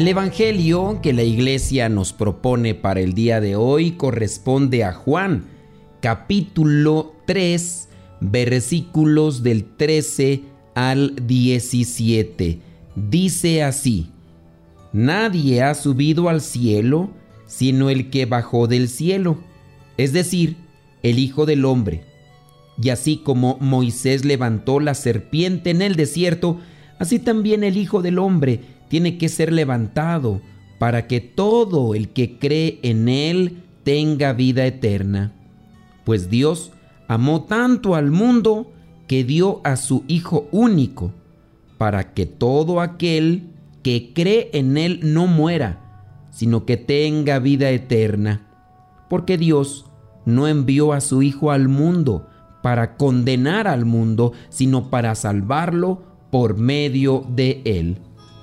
El Evangelio que la iglesia nos propone para el día de hoy corresponde a Juan, capítulo 3, versículos del 13 al 17. Dice así, Nadie ha subido al cielo sino el que bajó del cielo, es decir, el Hijo del Hombre. Y así como Moisés levantó la serpiente en el desierto, así también el Hijo del Hombre tiene que ser levantado para que todo el que cree en Él tenga vida eterna. Pues Dios amó tanto al mundo que dio a su Hijo único, para que todo aquel que cree en Él no muera, sino que tenga vida eterna. Porque Dios no envió a su Hijo al mundo para condenar al mundo, sino para salvarlo por medio de Él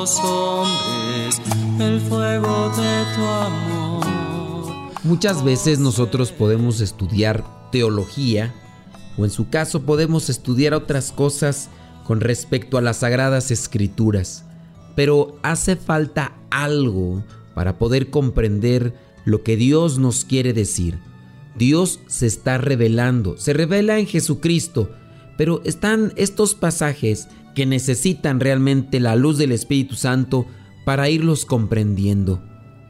Hombres el fuego de tu amor. Muchas veces nosotros podemos estudiar teología o en su caso podemos estudiar otras cosas con respecto a las sagradas escrituras, pero hace falta algo para poder comprender lo que Dios nos quiere decir. Dios se está revelando, se revela en Jesucristo, pero están estos pasajes que necesitan realmente la luz del Espíritu Santo para irlos comprendiendo.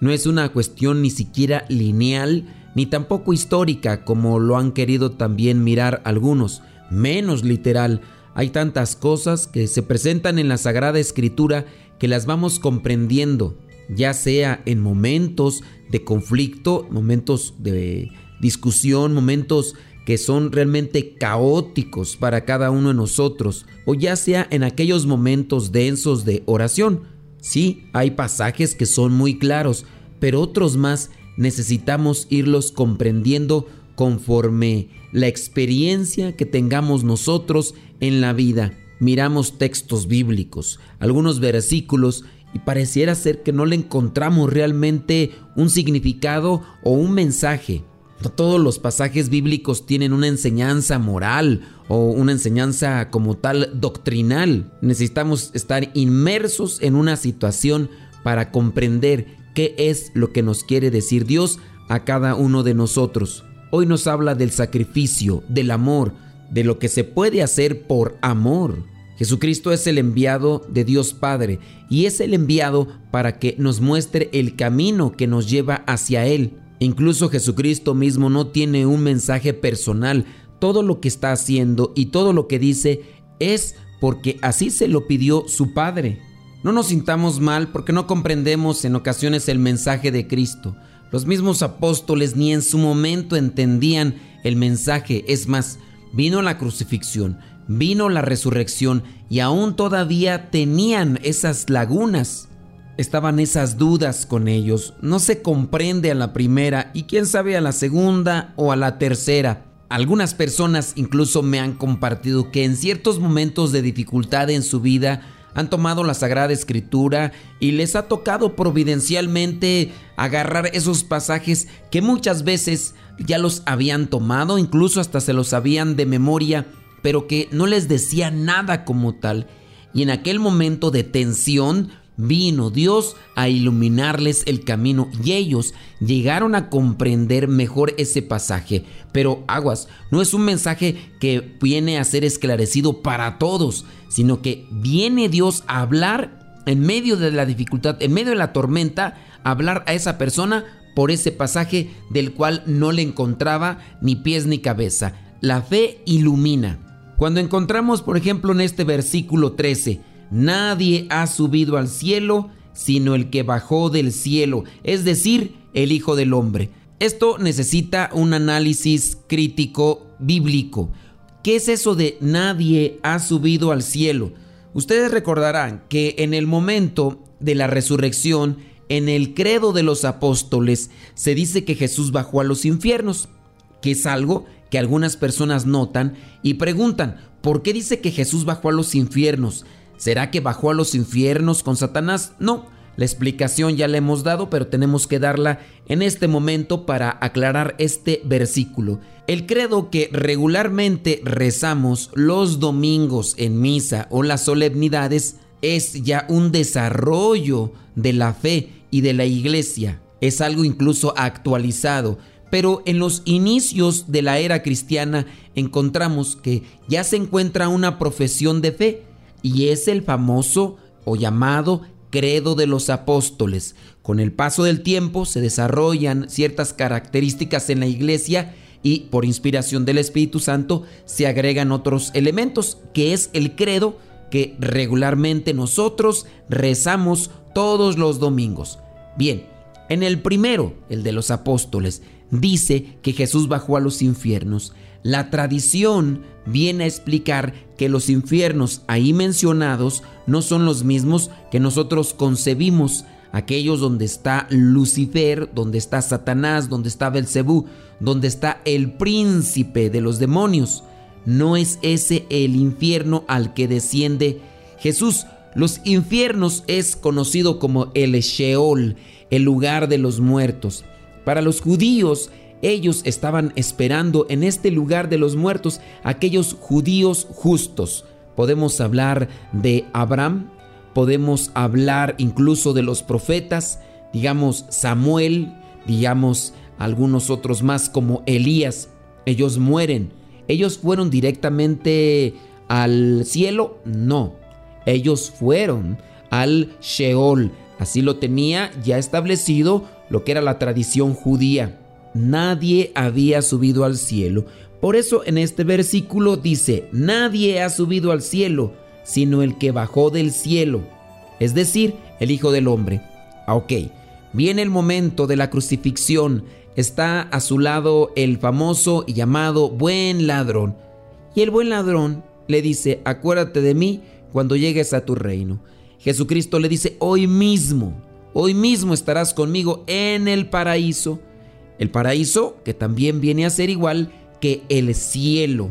No es una cuestión ni siquiera lineal ni tampoco histórica como lo han querido también mirar algunos, menos literal. Hay tantas cosas que se presentan en la Sagrada Escritura que las vamos comprendiendo, ya sea en momentos de conflicto, momentos de discusión, momentos que son realmente caóticos para cada uno de nosotros, o ya sea en aquellos momentos densos de oración. Sí, hay pasajes que son muy claros, pero otros más necesitamos irlos comprendiendo conforme la experiencia que tengamos nosotros en la vida. Miramos textos bíblicos, algunos versículos, y pareciera ser que no le encontramos realmente un significado o un mensaje. Todos los pasajes bíblicos tienen una enseñanza moral o una enseñanza como tal doctrinal. Necesitamos estar inmersos en una situación para comprender qué es lo que nos quiere decir Dios a cada uno de nosotros. Hoy nos habla del sacrificio, del amor, de lo que se puede hacer por amor. Jesucristo es el enviado de Dios Padre y es el enviado para que nos muestre el camino que nos lleva hacia Él. Incluso Jesucristo mismo no tiene un mensaje personal. Todo lo que está haciendo y todo lo que dice es porque así se lo pidió su Padre. No nos sintamos mal porque no comprendemos en ocasiones el mensaje de Cristo. Los mismos apóstoles ni en su momento entendían el mensaje. Es más, vino la crucifixión, vino la resurrección y aún todavía tenían esas lagunas estaban esas dudas con ellos. No se comprende a la primera y quién sabe a la segunda o a la tercera. Algunas personas incluso me han compartido que en ciertos momentos de dificultad en su vida han tomado la Sagrada Escritura y les ha tocado providencialmente agarrar esos pasajes que muchas veces ya los habían tomado, incluso hasta se los sabían de memoria, pero que no les decía nada como tal. Y en aquel momento de tensión, vino Dios a iluminarles el camino y ellos llegaron a comprender mejor ese pasaje. Pero aguas, no es un mensaje que viene a ser esclarecido para todos, sino que viene Dios a hablar en medio de la dificultad, en medio de la tormenta, a hablar a esa persona por ese pasaje del cual no le encontraba ni pies ni cabeza. La fe ilumina. Cuando encontramos, por ejemplo, en este versículo 13, Nadie ha subido al cielo sino el que bajó del cielo, es decir, el Hijo del Hombre. Esto necesita un análisis crítico bíblico. ¿Qué es eso de nadie ha subido al cielo? Ustedes recordarán que en el momento de la resurrección, en el credo de los apóstoles, se dice que Jesús bajó a los infiernos, que es algo que algunas personas notan y preguntan, ¿por qué dice que Jesús bajó a los infiernos? ¿Será que bajó a los infiernos con Satanás? No, la explicación ya la hemos dado, pero tenemos que darla en este momento para aclarar este versículo. El credo que regularmente rezamos los domingos en misa o las solemnidades es ya un desarrollo de la fe y de la iglesia. Es algo incluso actualizado. Pero en los inicios de la era cristiana encontramos que ya se encuentra una profesión de fe y es el famoso o llamado credo de los apóstoles. Con el paso del tiempo se desarrollan ciertas características en la iglesia y por inspiración del Espíritu Santo se agregan otros elementos, que es el credo que regularmente nosotros rezamos todos los domingos. Bien, en el primero, el de los apóstoles, dice que Jesús bajó a los infiernos. La tradición viene a explicar que los infiernos ahí mencionados no son los mismos que nosotros concebimos, aquellos donde está Lucifer, donde está Satanás, donde está Belcebú, donde está el príncipe de los demonios. No es ese el infierno al que desciende Jesús. Los infiernos es conocido como el Sheol, el lugar de los muertos. Para los judíos, ellos estaban esperando en este lugar de los muertos aquellos judíos justos. Podemos hablar de Abraham, podemos hablar incluso de los profetas, digamos Samuel, digamos algunos otros más como Elías. Ellos mueren. ¿Ellos fueron directamente al cielo? No. Ellos fueron al Sheol. Así lo tenía ya establecido lo que era la tradición judía nadie había subido al cielo. Por eso en este versículo dice, nadie ha subido al cielo, sino el que bajó del cielo, es decir, el Hijo del Hombre. Ah, ok, viene el momento de la crucifixión, está a su lado el famoso y llamado buen ladrón. Y el buen ladrón le dice, acuérdate de mí cuando llegues a tu reino. Jesucristo le dice, hoy mismo, hoy mismo estarás conmigo en el paraíso. El paraíso, que también viene a ser igual que el cielo,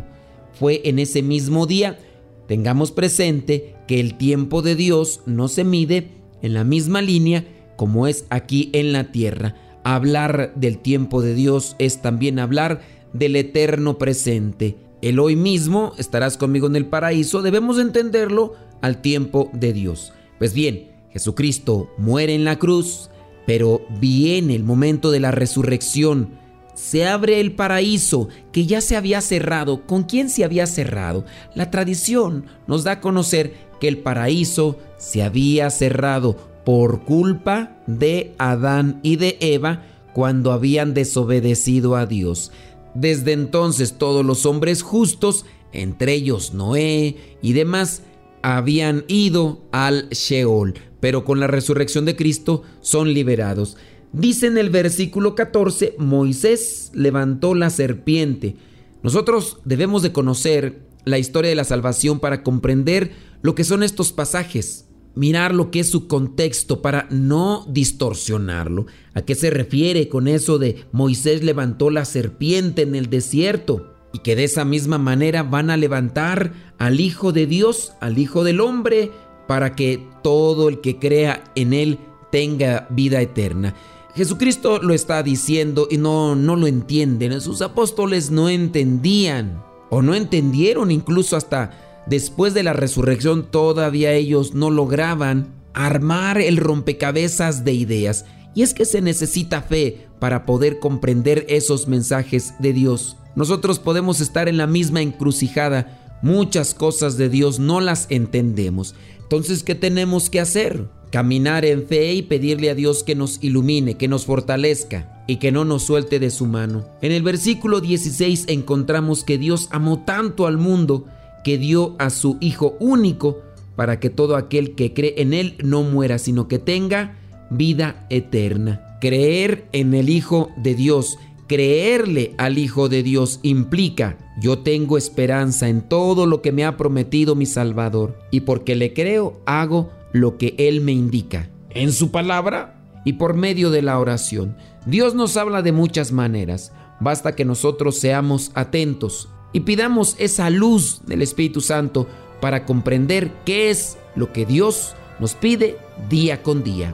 fue en ese mismo día. Tengamos presente que el tiempo de Dios no se mide en la misma línea como es aquí en la tierra. Hablar del tiempo de Dios es también hablar del eterno presente. El hoy mismo estarás conmigo en el paraíso, debemos entenderlo al tiempo de Dios. Pues bien, Jesucristo muere en la cruz, pero viene el momento de la resurrección. Se abre el paraíso que ya se había cerrado. ¿Con quién se había cerrado? La tradición nos da a conocer que el paraíso se había cerrado por culpa de Adán y de Eva cuando habían desobedecido a Dios. Desde entonces todos los hombres justos, entre ellos Noé y demás, habían ido al Sheol pero con la resurrección de Cristo son liberados. Dice en el versículo 14, Moisés levantó la serpiente. Nosotros debemos de conocer la historia de la salvación para comprender lo que son estos pasajes, mirar lo que es su contexto para no distorsionarlo. ¿A qué se refiere con eso de Moisés levantó la serpiente en el desierto? Y que de esa misma manera van a levantar al Hijo de Dios, al Hijo del Hombre, para que todo el que crea en Él tenga vida eterna. Jesucristo lo está diciendo y no, no lo entienden. Sus apóstoles no entendían o no entendieron incluso hasta después de la resurrección todavía ellos no lograban armar el rompecabezas de ideas. Y es que se necesita fe para poder comprender esos mensajes de Dios. Nosotros podemos estar en la misma encrucijada. Muchas cosas de Dios no las entendemos. Entonces, ¿qué tenemos que hacer? Caminar en fe y pedirle a Dios que nos ilumine, que nos fortalezca y que no nos suelte de su mano. En el versículo 16 encontramos que Dios amó tanto al mundo que dio a su Hijo único para que todo aquel que cree en Él no muera, sino que tenga vida eterna. Creer en el Hijo de Dios, creerle al Hijo de Dios implica, yo tengo esperanza en todo lo que me ha prometido mi Salvador, y porque le creo, hago lo que Él me indica, en su palabra y por medio de la oración. Dios nos habla de muchas maneras, basta que nosotros seamos atentos y pidamos esa luz del Espíritu Santo para comprender qué es lo que Dios nos pide día con día.